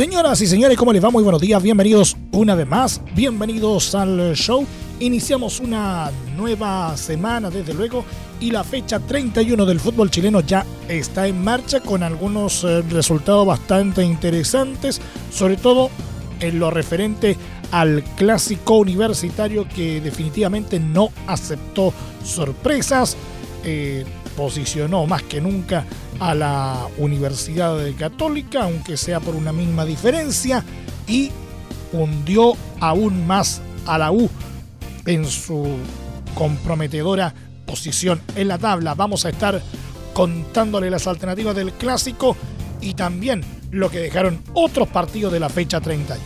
Señoras y señores, ¿cómo les va? Muy buenos días, bienvenidos una vez más, bienvenidos al show. Iniciamos una nueva semana, desde luego, y la fecha 31 del fútbol chileno ya está en marcha con algunos eh, resultados bastante interesantes, sobre todo en lo referente al clásico universitario que definitivamente no aceptó sorpresas, eh, posicionó más que nunca a la Universidad Católica, aunque sea por una misma diferencia, y hundió aún más a la U en su comprometedora posición en la tabla. Vamos a estar contándole las alternativas del clásico y también lo que dejaron otros partidos de la fecha 31.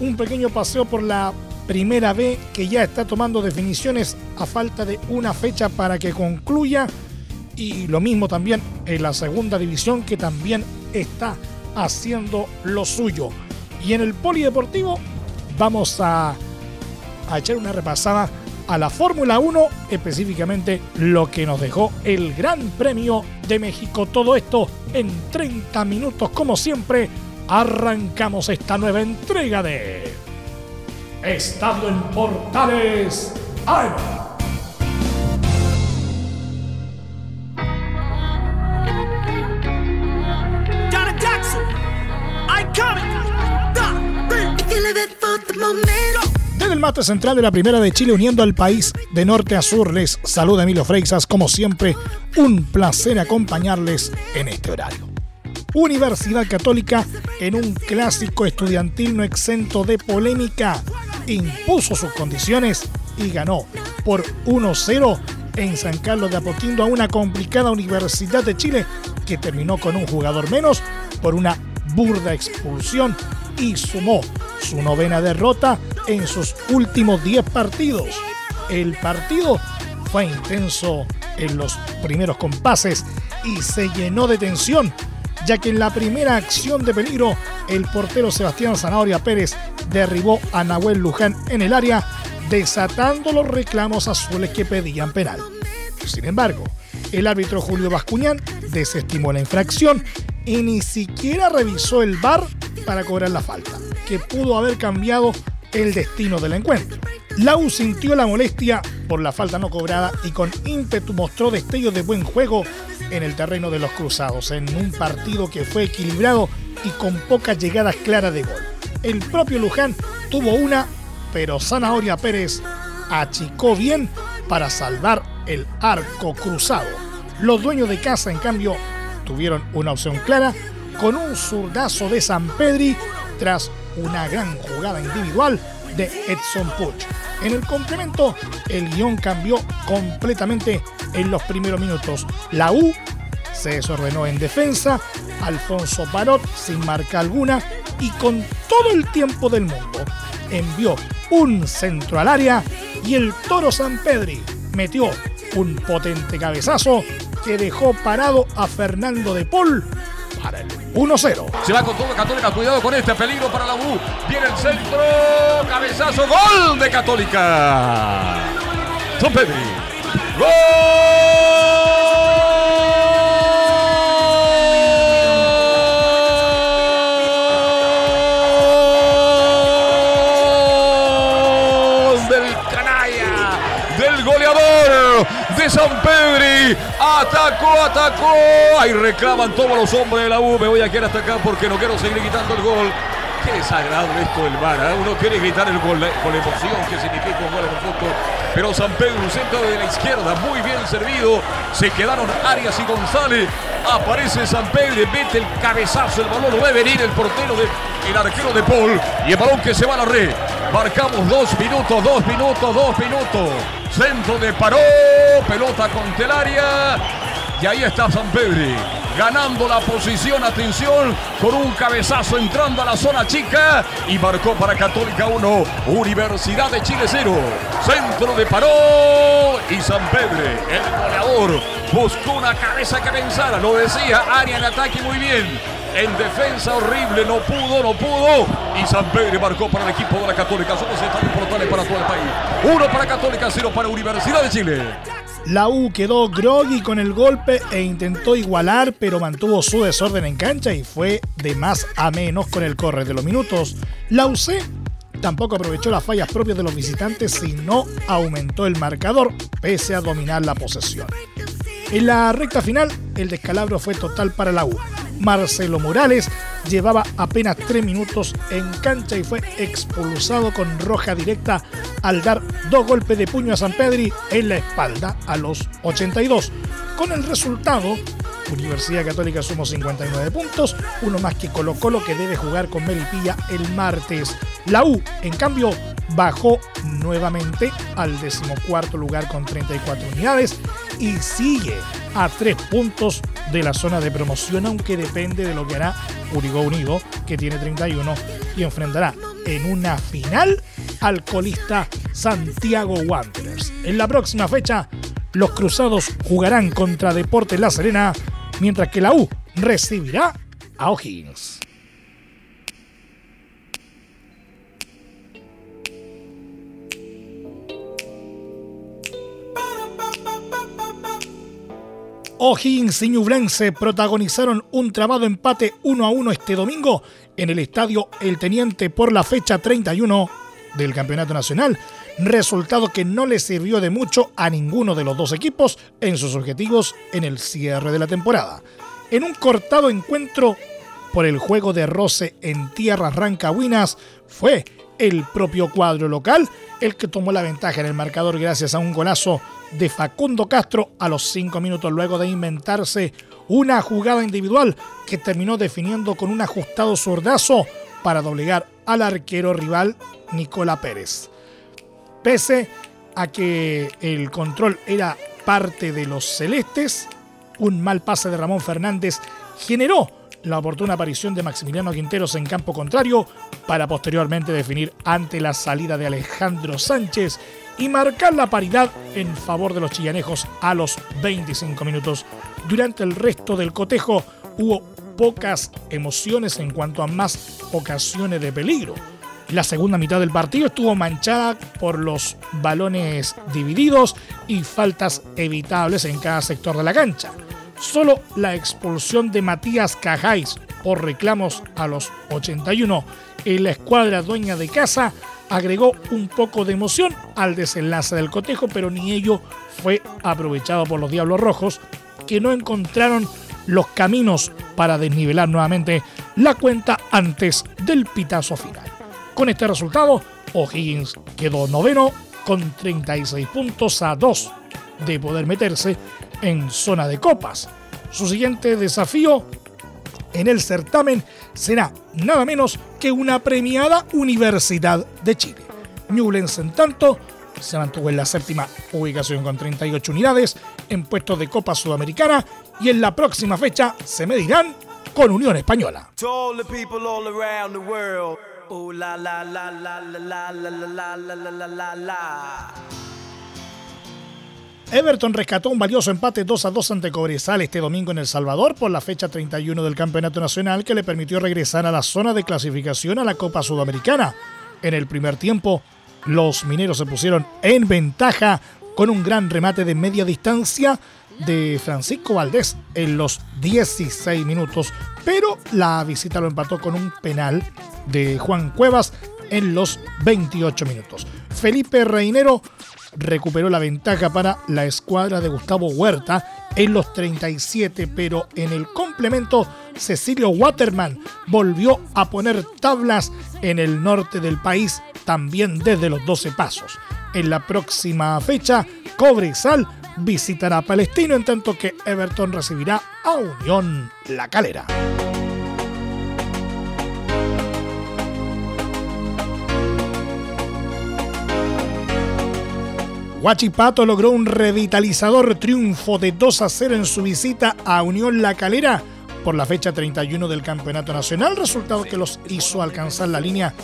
Un pequeño paseo por la primera B que ya está tomando definiciones a falta de una fecha para que concluya y lo mismo también en la segunda división que también está haciendo lo suyo. Y en el polideportivo vamos a, a echar una repasada a la Fórmula 1, específicamente lo que nos dejó el Gran Premio de México. Todo esto en 30 minutos, como siempre, arrancamos esta nueva entrega de Estado en Portales Desde el mate central de la Primera de Chile, uniendo al país de norte a sur, les saluda Emilio Freixas. Como siempre, un placer acompañarles en este horario. Universidad Católica, en un clásico estudiantil no exento de polémica, impuso sus condiciones y ganó por 1-0 en San Carlos de Apoquindo a una complicada Universidad de Chile que terminó con un jugador menos por una burda expulsión y sumó su novena derrota en sus últimos 10 partidos. El partido fue intenso en los primeros compases y se llenó de tensión, ya que en la primera acción de peligro el portero Sebastián Zanahoria Pérez derribó a Nahuel Luján en el área, desatando los reclamos azules que pedían penal. Sin embargo, el árbitro Julio Bascuñán desestimó la infracción y ni siquiera revisó el VAR para cobrar la falta, que pudo haber cambiado el destino del encuentro. Lau sintió la molestia por la falta no cobrada y con ímpetu mostró destellos de buen juego en el terreno de los cruzados, en un partido que fue equilibrado y con pocas llegadas claras de gol. El propio Luján tuvo una, pero Zanahoria Pérez achicó bien para salvar el arco cruzado. Los dueños de casa, en cambio, tuvieron una opción clara con un zurdazo de San Pedri tras una gran jugada individual de Edson Puch. En el complemento, el guion cambió completamente en los primeros minutos. La U se desordenó en defensa, Alfonso Parot sin marca alguna y con todo el tiempo del mundo envió un centro al área y el Toro San Pedri metió un potente cabezazo que dejó parado a Fernando de Paul para el 1-0. Se va con todo Católica, cuidado con este peligro para la U. Viene el centro, cabezazo, gol de Católica. Pedri. ¡Gol! San Pedri. Atacó, atacó. Ahí reclaman todos los hombres de la U. Me voy a quedar hasta acá porque no quiero seguir gritando el gol. Qué desagradable esto del VAR. ¿eh? Uno quiere gritar el gol con emoción que significa un gol en el fútbol. Pero San Pedro, un centro de la izquierda, muy bien servido. Se quedaron Arias y González. Aparece San Pedro, mete el cabezazo. El balón lo ve venir el portero, de, el arquero de Paul. Y el balón que se va a la red. Marcamos dos minutos, dos minutos, dos minutos. Centro de Paró, pelota con Telaria. Y ahí está San Pedro. Ganando la posición, atención, con un cabezazo entrando a la zona chica y marcó para Católica 1, Universidad de Chile 0. Centro de Paró y San Pedro, el goleador, buscó una cabeza que pensara, lo decía, área en ataque muy bien. En defensa horrible, no pudo, no pudo. Y San Pedro marcó para el equipo de la Católica. Somos tan importantes para todo el país. Uno para Católica, cero para Universidad de Chile. La U quedó groggy con el golpe e intentó igualar, pero mantuvo su desorden en cancha y fue de más a menos con el corre de los minutos. La UC tampoco aprovechó las fallas propias de los visitantes y no aumentó el marcador, pese a dominar la posesión. En la recta final, el descalabro fue total para la U. Marcelo Morales llevaba apenas tres minutos en cancha y fue expulsado con roja directa al dar dos golpes de puño a San Pedri en la espalda a los 82. Con el resultado, Universidad Católica sumó 59 puntos, uno más que Colo Colo que debe jugar con Melipilla el martes. La U, en cambio, bajó nuevamente al decimocuarto lugar con 34 unidades y sigue a tres puntos de la zona de promoción, aunque depende de lo que hará Urigo Unido, que tiene 31 y enfrentará en una final al colista Santiago Wanderers. En la próxima fecha, los cruzados jugarán contra Deportes La Serena, mientras que la U recibirá a O'Higgins. O'Higgins y Ñublense protagonizaron un trabado empate 1 a 1 este domingo en el estadio El Teniente por la fecha 31 del Campeonato Nacional, resultado que no le sirvió de mucho a ninguno de los dos equipos en sus objetivos en el cierre de la temporada. En un cortado encuentro por el juego de roce en tierras rancagüinas, fue el propio cuadro local el que tomó la ventaja en el marcador gracias a un golazo de Facundo Castro a los cinco minutos luego de inventarse una jugada individual que terminó definiendo con un ajustado zurdazo para doblegar al arquero rival Nicola Pérez. Pese a que el control era parte de los celestes, un mal pase de Ramón Fernández generó la oportuna aparición de Maximiliano Quinteros en campo contrario para posteriormente definir ante la salida de Alejandro Sánchez y marcar la paridad en favor de los chillanejos a los 25 minutos. Durante el resto del cotejo hubo pocas emociones en cuanto a más ocasiones de peligro. La segunda mitad del partido estuvo manchada por los balones divididos y faltas evitables en cada sector de la cancha. Solo la expulsión de Matías Cajáis por reclamos a los 81 en la escuadra dueña de casa agregó un poco de emoción al desenlace del cotejo, pero ni ello fue aprovechado por los Diablos Rojos, que no encontraron los caminos para desnivelar nuevamente la cuenta antes del pitazo final. Con este resultado, O'Higgins quedó noveno con 36 puntos a 2 de poder meterse en zona de copas. Su siguiente desafío en el certamen será nada menos que una premiada Universidad de Chile. Newlands, en tanto, se mantuvo en la séptima ubicación con 38 unidades en puestos de Copa Sudamericana y en la próxima fecha se medirán con Unión Española. Everton rescató un valioso empate 2 a 2 ante Cobresal este domingo en El Salvador por la fecha 31 del Campeonato Nacional que le permitió regresar a la zona de clasificación a la Copa Sudamericana. En el primer tiempo, los mineros se pusieron en ventaja con un gran remate de media distancia de Francisco Valdés en los 16 minutos, pero la visita lo empató con un penal de Juan Cuevas en los 28 minutos. Felipe Reinero recuperó la ventaja para la escuadra de Gustavo Huerta en los 37, pero en el complemento Cecilio Waterman volvió a poner tablas en el norte del país también desde los 12 pasos. En la próxima fecha, Cobresal visitará a Palestino en tanto que Everton recibirá a Unión La Calera. Huachipato logró un revitalizador triunfo de 2 a 0 en su visita a Unión La Calera por la fecha 31 del Campeonato Nacional, resultado que los hizo alcanzar la línea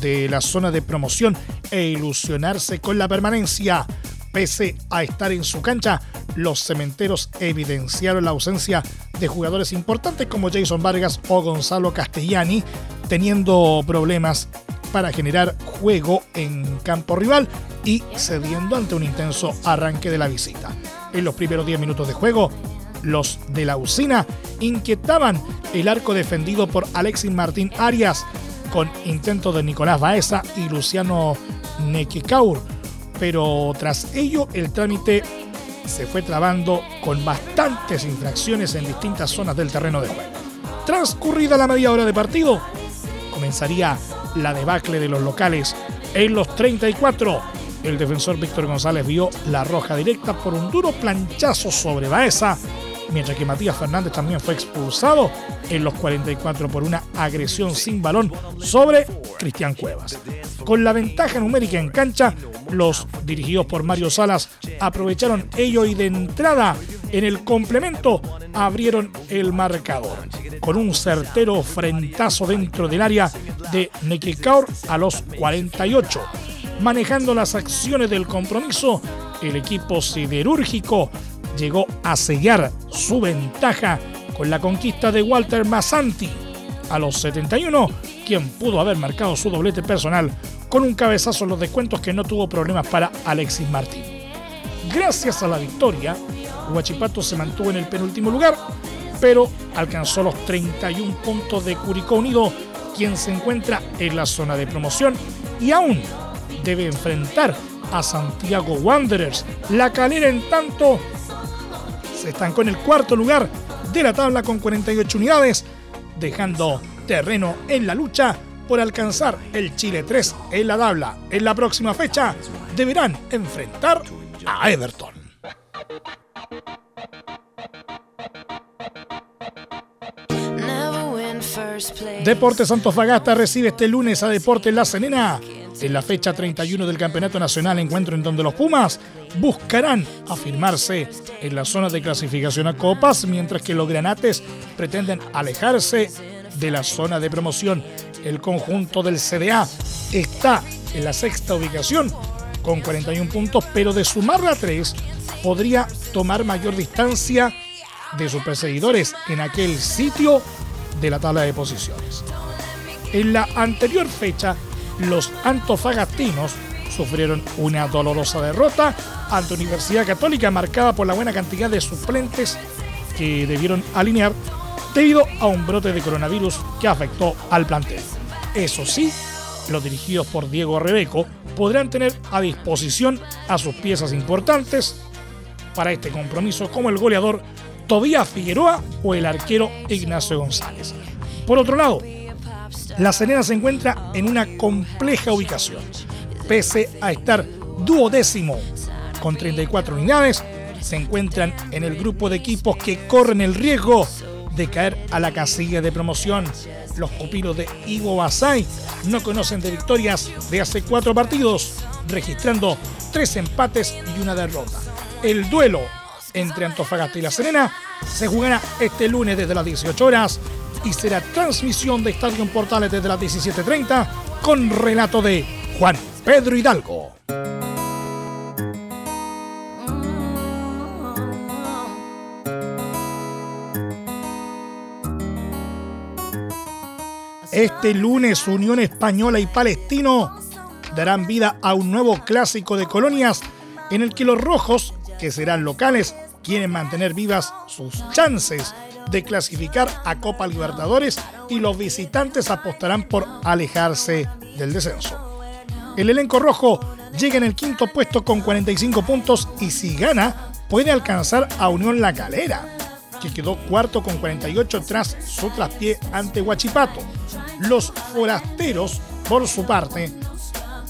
de la zona de promoción e ilusionarse con la permanencia. Pese a estar en su cancha, los cementeros evidenciaron la ausencia de jugadores importantes como Jason Vargas o Gonzalo Castellani, teniendo problemas para generar juego en campo rival y cediendo ante un intenso arranque de la visita. En los primeros 10 minutos de juego, los de la usina inquietaban el arco defendido por Alexis Martín Arias con intento de Nicolás Baeza y Luciano Nequicaur, pero tras ello el trámite se fue trabando con bastantes infracciones en distintas zonas del terreno de juego. Transcurrida la media hora de partido, comenzaría la debacle de los locales. En los 34, el defensor Víctor González vio la roja directa por un duro planchazo sobre Baeza mientras que Matías Fernández también fue expulsado en los 44 por una agresión sin balón sobre Cristian Cuevas. Con la ventaja numérica en cancha, los dirigidos por Mario Salas aprovecharon ello y de entrada en el complemento abrieron el marcador con un certero frentazo dentro del área de Nequecaur a los 48. Manejando las acciones del compromiso, el equipo siderúrgico llegó a sellar su ventaja con la conquista de Walter Massanti a los 71, quien pudo haber marcado su doblete personal con un cabezazo en los descuentos que no tuvo problemas para Alexis Martín. Gracias a la victoria, Huachipato se mantuvo en el penúltimo lugar, pero alcanzó los 31 puntos de Curicó Unido, quien se encuentra en la zona de promoción y aún debe enfrentar a Santiago Wanderers. La calera en tanto se estancó en el cuarto lugar de la tabla con 48 unidades, dejando terreno en la lucha por alcanzar el Chile 3 en la tabla. En la próxima fecha deberán enfrentar a Everton. Deportes Fagasta recibe este lunes a Deportes La Serena en la fecha 31 del Campeonato Nacional, encuentro en donde los Pumas buscarán afirmarse en la zona de clasificación a Copas, mientras que los Granates pretenden alejarse de la zona de promoción. El conjunto del CDA está en la sexta ubicación con 41 puntos, pero de sumarla a 3 podría tomar mayor distancia de sus perseguidores en aquel sitio de la tabla de posiciones. En la anterior fecha, los antofagastinos sufrieron una dolorosa derrota ante Universidad Católica marcada por la buena cantidad de suplentes que debieron alinear debido a un brote de coronavirus que afectó al plantel. Eso sí, los dirigidos por Diego Rebeco podrán tener a disposición a sus piezas importantes para este compromiso como el goleador Tobías Figueroa o el arquero Ignacio González. Por otro lado, La Serena se encuentra en una compleja ubicación. Pese a estar duodécimo con 34 unidades, se encuentran en el grupo de equipos que corren el riesgo de caer a la casilla de promoción. Los pupilos de Ivo Basay no conocen de victorias de hace cuatro partidos, registrando tres empates y una derrota. El duelo entre Antofagasta y La Serena se jugará este lunes desde las 18 horas y será transmisión de Estadio Portales desde las 17.30 con relato de Juan Pedro Hidalgo. Este lunes Unión Española y Palestino darán vida a un nuevo clásico de colonias en el que los rojos, que serán locales, quieren mantener vivas sus chances de clasificar a Copa Libertadores y los visitantes apostarán por alejarse del descenso. El elenco rojo llega en el quinto puesto con 45 puntos y si gana puede alcanzar a Unión La Calera, que quedó cuarto con 48 tras su traspié ante Huachipato. Los forasteros, por su parte,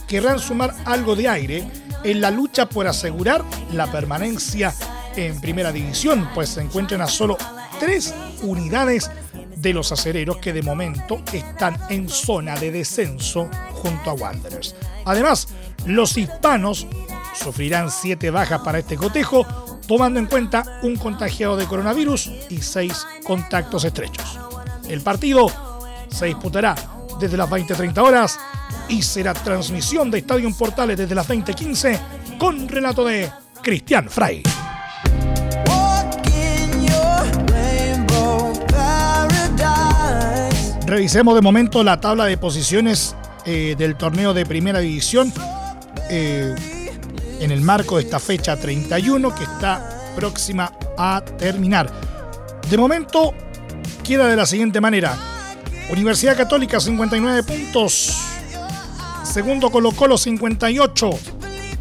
querrán sumar algo de aire en la lucha por asegurar la permanencia en primera división, pues se encuentran a solo tres unidades de los acereros que de momento están en zona de descenso junto a Wanderers. Además, los hispanos sufrirán 7 bajas para este cotejo, tomando en cuenta un contagiado de coronavirus y 6 contactos estrechos. El partido se disputará desde las 20.30 horas y será transmisión de Estadio Portales desde las 20.15 con relato de Cristian Frey. Revisemos de momento la tabla de posiciones eh, del torneo de primera división eh, en el marco de esta fecha 31 que está próxima a terminar. De momento queda de la siguiente manera. Universidad Católica 59 puntos. Segundo Colo Colo 58.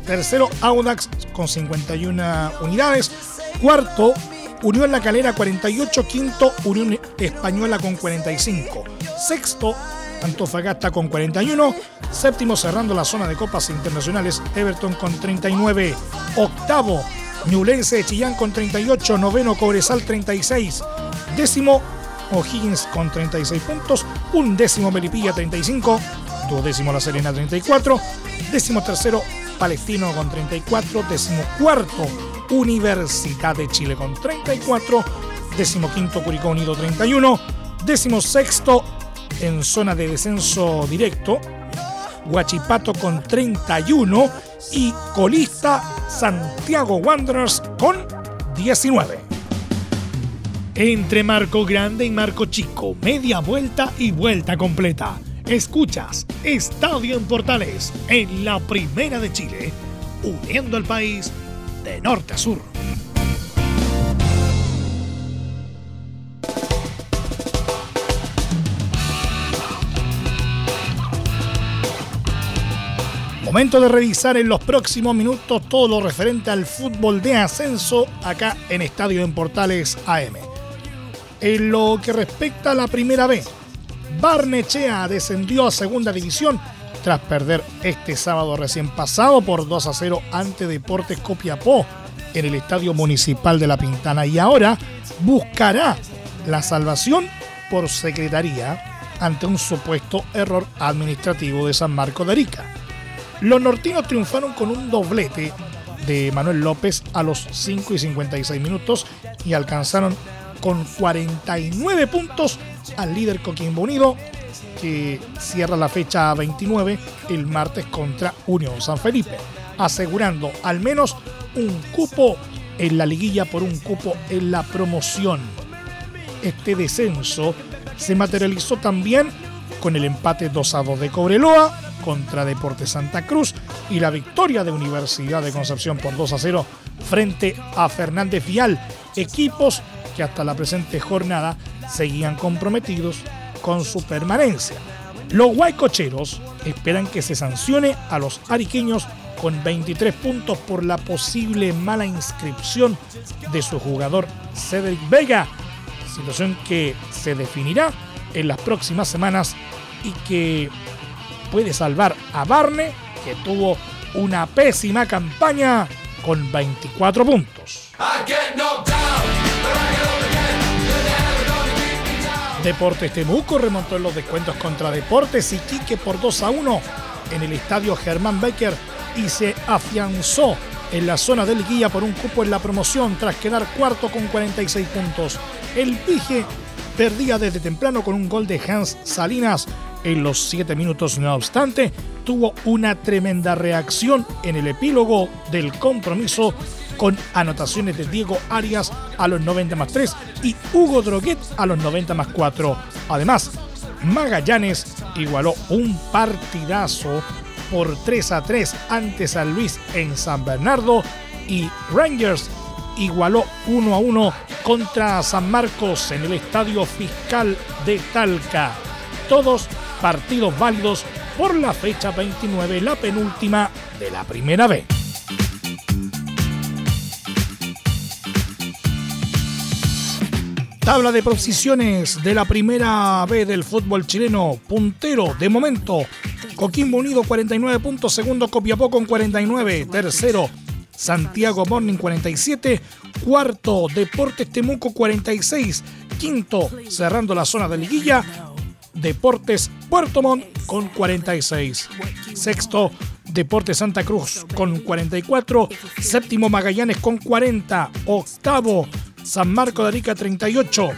Tercero Audax con 51 unidades. Cuarto Unión La Calera 48, quinto Unión Española con 45, sexto Antofagasta con 41, séptimo cerrando la zona de copas internacionales Everton con 39, octavo Ñulense de Chillán con 38, noveno Cobresal 36, décimo O'Higgins con 36 puntos, un décimo Melipilla 35, duodécimo La Serena 34, décimo tercero Palestino con 34, décimo cuarto Universidad de Chile con 34, décimo quinto Curicó Unido 31, décimo sexto en zona de descenso directo, Huachipato con 31 y colista Santiago Wanderers con 19. Entre marco grande y marco chico, media vuelta y vuelta completa. Escuchas Estadio en Portales en la Primera de Chile, uniendo al país de norte a sur. Momento de revisar en los próximos minutos todo lo referente al fútbol de ascenso acá en Estadio en Portales AM. En lo que respecta a la primera B, Barnechea descendió a segunda división tras perder este sábado recién pasado por 2 a 0 ante Deportes Copiapó en el Estadio Municipal de La Pintana y ahora buscará la salvación por secretaría ante un supuesto error administrativo de San Marco de Arica. Los nortinos triunfaron con un doblete de Manuel López a los 5 y 56 minutos y alcanzaron con 49 puntos al líder Coquimbo Unido que cierra la fecha 29 el martes contra Unión San Felipe, asegurando al menos un cupo en la liguilla por un cupo en la promoción. Este descenso se materializó también con el empate 2 a 2 de Cobreloa contra Deportes Santa Cruz y la victoria de Universidad de Concepción por 2 a 0 frente a Fernández Vial, equipos que hasta la presente jornada seguían comprometidos con su permanencia. Los guaycocheros esperan que se sancione a los ariqueños con 23 puntos por la posible mala inscripción de su jugador Cedric Vega, situación que se definirá en las próximas semanas y que puede salvar a Barne, que tuvo una pésima campaña con 24 puntos. Deportes Temuco remontó en los descuentos contra Deportes y Quique por 2 a 1 en el estadio Germán Becker y se afianzó en la zona del guía por un cupo en la promoción tras quedar cuarto con 46 puntos. El Pige perdía desde temprano con un gol de Hans Salinas en los 7 minutos, no obstante, tuvo una tremenda reacción en el epílogo del compromiso con anotaciones de Diego Arias a los 90 más 3 y Hugo Droguet a los 90 más 4. Además, Magallanes igualó un partidazo por 3 a 3 ante San Luis en San Bernardo y Rangers igualó 1 a 1 contra San Marcos en el Estadio Fiscal de Talca. Todos partidos válidos por la fecha 29, la penúltima de la primera vez. Tabla de posiciones de la primera B del fútbol chileno. Puntero, de momento, Coquimbo Unido 49 puntos. Segundo, Copiapó con 49. Tercero, Santiago Morning 47. Cuarto, Deportes Temuco 46. Quinto, cerrando la zona de liguilla, Deportes Puerto Montt con 46. Sexto, Deportes Santa Cruz con 44, séptimo Magallanes con 40, octavo San Marco de Arica 38,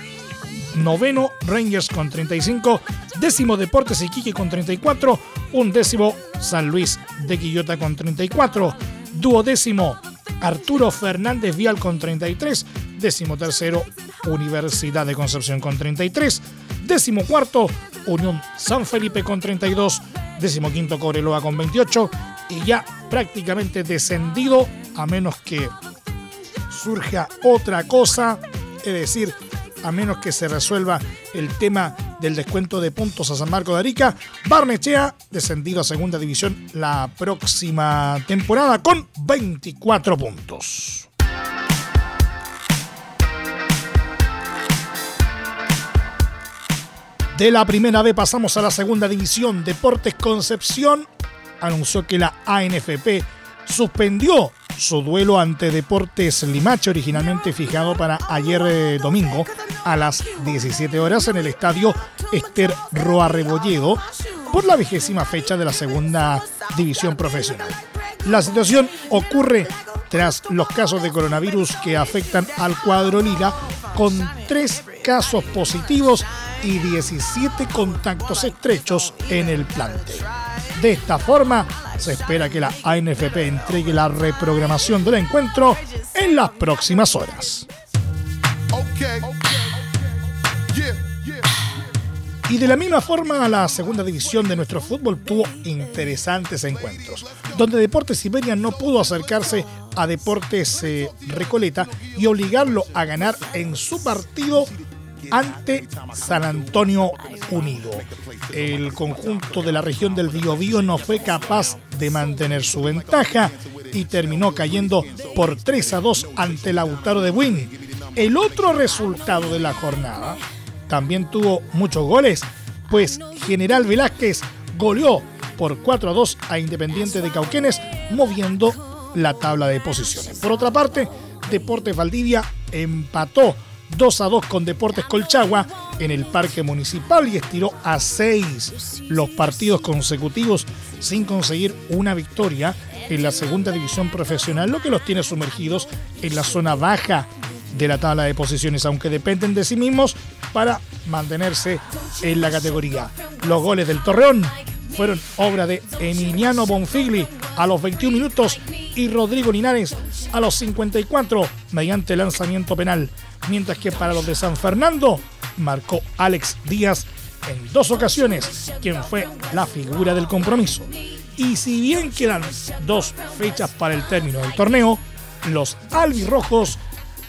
noveno Rangers con 35, décimo Deportes Iquique con 34, undécimo San Luis de Quillota con 34, duodécimo Arturo Fernández Vial con 33, décimo tercero Universidad de Concepción con 33, décimo cuarto Unión San Felipe con 32, décimo quinto Coreloa con 28 y ya prácticamente descendido a menos que surja otra cosa, es decir, a menos que se resuelva el tema del descuento de puntos a San Marco de Arica. Barnechea, descendido a segunda división la próxima temporada con 24 puntos. De la primera B pasamos a la segunda división. Deportes Concepción anunció que la ANFP suspendió su duelo ante Deportes Limache, originalmente fijado para ayer eh, domingo a las 17 horas en el estadio Esther Roa Rebolledo, por la vigésima fecha de la segunda división profesional. La situación ocurre tras los casos de coronavirus que afectan al cuadro Liga, con tres casos positivos y 17 contactos estrechos en el plantel. De esta forma, se espera que la ANFP entregue la reprogramación del encuentro en las próximas horas. Y de la misma forma, la segunda división de nuestro fútbol tuvo interesantes encuentros, donde Deportes Iberia no pudo acercarse a Deportes eh, Recoleta y obligarlo a ganar en su partido ante San Antonio Unido. El conjunto de la región del Biobío no fue capaz de mantener su ventaja y terminó cayendo por 3 a 2 ante Lautaro de Buin. El otro resultado de la jornada también tuvo muchos goles, pues General Velázquez goleó por 4 a 2 a Independiente de Cauquenes, moviendo la tabla de posiciones. Por otra parte, Deportes Valdivia empató 2 a 2 con Deportes Colchagua en el Parque Municipal y estiró a 6 los partidos consecutivos sin conseguir una victoria en la segunda división profesional, lo que los tiene sumergidos en la zona baja de la tabla de posiciones, aunque dependen de sí mismos para mantenerse en la categoría. Los goles del Torreón fueron obra de Emiliano Bonfigli a los 21 minutos y Rodrigo Linares a los 54 mediante lanzamiento penal mientras que para los de San Fernando marcó Alex Díaz en dos ocasiones, quien fue la figura del compromiso. Y si bien quedan dos fechas para el término del torneo, los albirrojos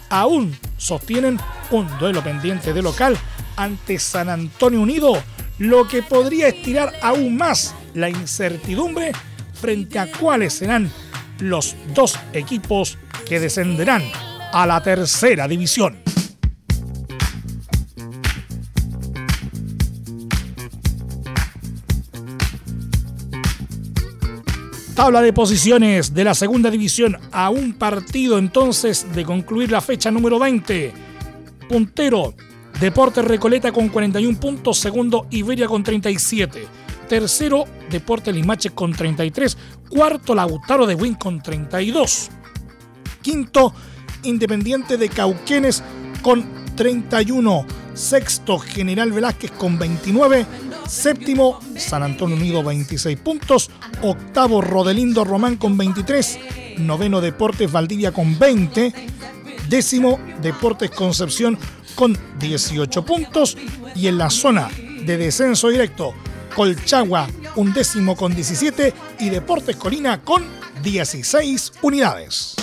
aún sostienen un duelo pendiente de local ante San Antonio Unido, lo que podría estirar aún más la incertidumbre frente a cuáles serán los dos equipos que descenderán a la tercera división. Tabla de posiciones de la segunda división a un partido entonces de concluir la fecha número 20. Puntero, Deportes Recoleta con 41 puntos, segundo Iberia con 37. Tercero, Deportes Limache con 33. Cuarto, Lautaro de Win con 32. Quinto, Independiente de Cauquenes con 31. Sexto, General Velázquez con 29. Séptimo, San Antonio Unido 26 puntos. Octavo, Rodelindo Román con 23. Noveno, Deportes Valdivia con 20. Décimo, Deportes Concepción con 18 puntos. Y en la zona de descenso directo, Colchagua un décimo con 17 y Deportes Colina con 16 unidades.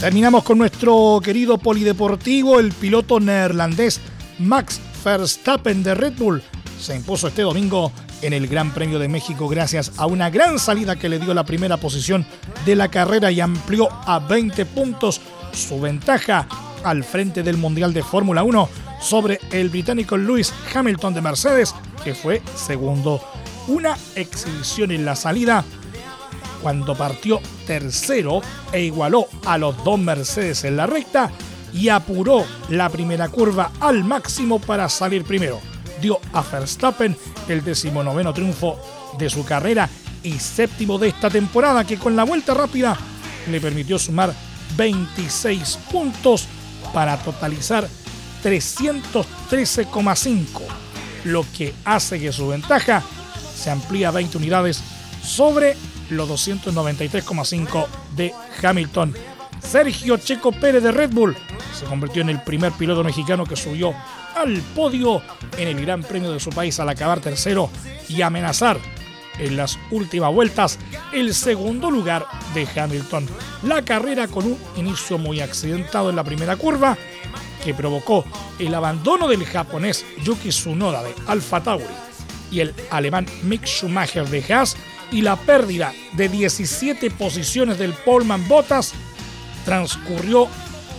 Terminamos con nuestro querido polideportivo, el piloto neerlandés Max Verstappen de Red Bull. Se impuso este domingo en el Gran Premio de México gracias a una gran salida que le dio la primera posición de la carrera y amplió a 20 puntos su ventaja al frente del Mundial de Fórmula 1 sobre el británico Lewis Hamilton de Mercedes, que fue segundo. Una exhibición en la salida cuando partió tercero e igualó a los dos Mercedes en la recta, y apuró la primera curva al máximo para salir primero. Dio a Verstappen el decimonoveno triunfo de su carrera y séptimo de esta temporada que con la vuelta rápida le permitió sumar 26 puntos para totalizar 313,5, lo que hace que su ventaja se amplíe a 20 unidades sobre los 293,5 de Hamilton. Sergio Checo Pérez de Red Bull se convirtió en el primer piloto mexicano que subió al podio en el Gran Premio de su país al acabar tercero y amenazar en las últimas vueltas el segundo lugar de Hamilton. La carrera con un inicio muy accidentado en la primera curva que provocó el abandono del japonés Yuki Tsunoda de Alfa Tauri y el alemán Mick Schumacher de Haas y la pérdida de 17 posiciones del Polman Bottas transcurrió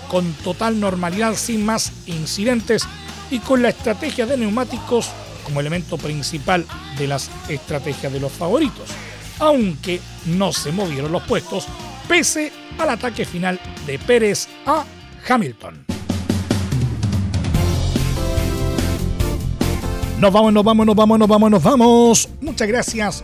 con total normalidad sin más incidentes y con la estrategia de neumáticos como elemento principal de las estrategias de los favoritos, aunque no se movieron los puestos pese al ataque final de Pérez a Hamilton. Nos vamos, nos vamos, nos vamos, nos vamos, nos vamos. Muchas gracias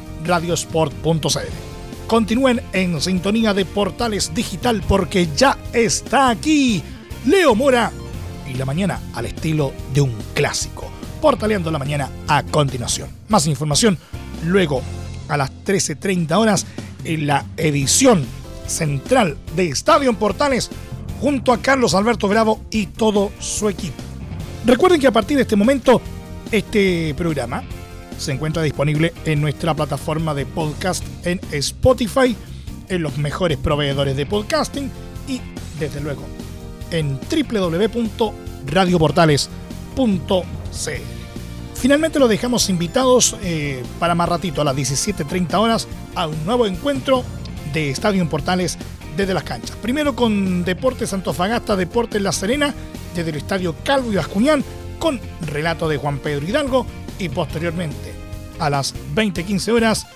radiosport.cl. Continúen en sintonía de Portales Digital porque ya está aquí Leo Mora y la mañana al estilo de un clásico. Portaleando la mañana a continuación. Más información luego a las 13.30 horas en la edición central de Estadio en Portales junto a Carlos Alberto Bravo y todo su equipo. Recuerden que a partir de este momento este programa se encuentra disponible en nuestra plataforma de podcast en Spotify, en los mejores proveedores de podcasting y desde luego en www.radioportales.cl. Finalmente los dejamos invitados eh, para más ratito a las 17.30 horas a un nuevo encuentro de Estadio en Portales desde las canchas. Primero con Deportes Antofagasta, Deportes La Serena, desde el Estadio Calvo y Bascuñán, con relato de Juan Pedro Hidalgo y posteriormente a las 20.15 horas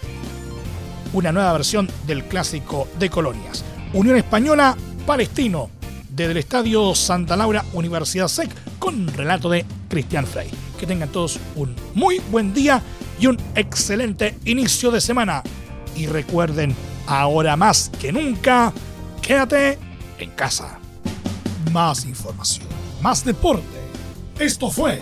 una nueva versión del clásico de colonias. Unión Española Palestino desde el Estadio Santa Laura Universidad SEC con relato de Cristian Frey. Que tengan todos un muy buen día y un excelente inicio de semana. Y recuerden, ahora más que nunca, quédate en casa. Más información, más deporte. Esto fue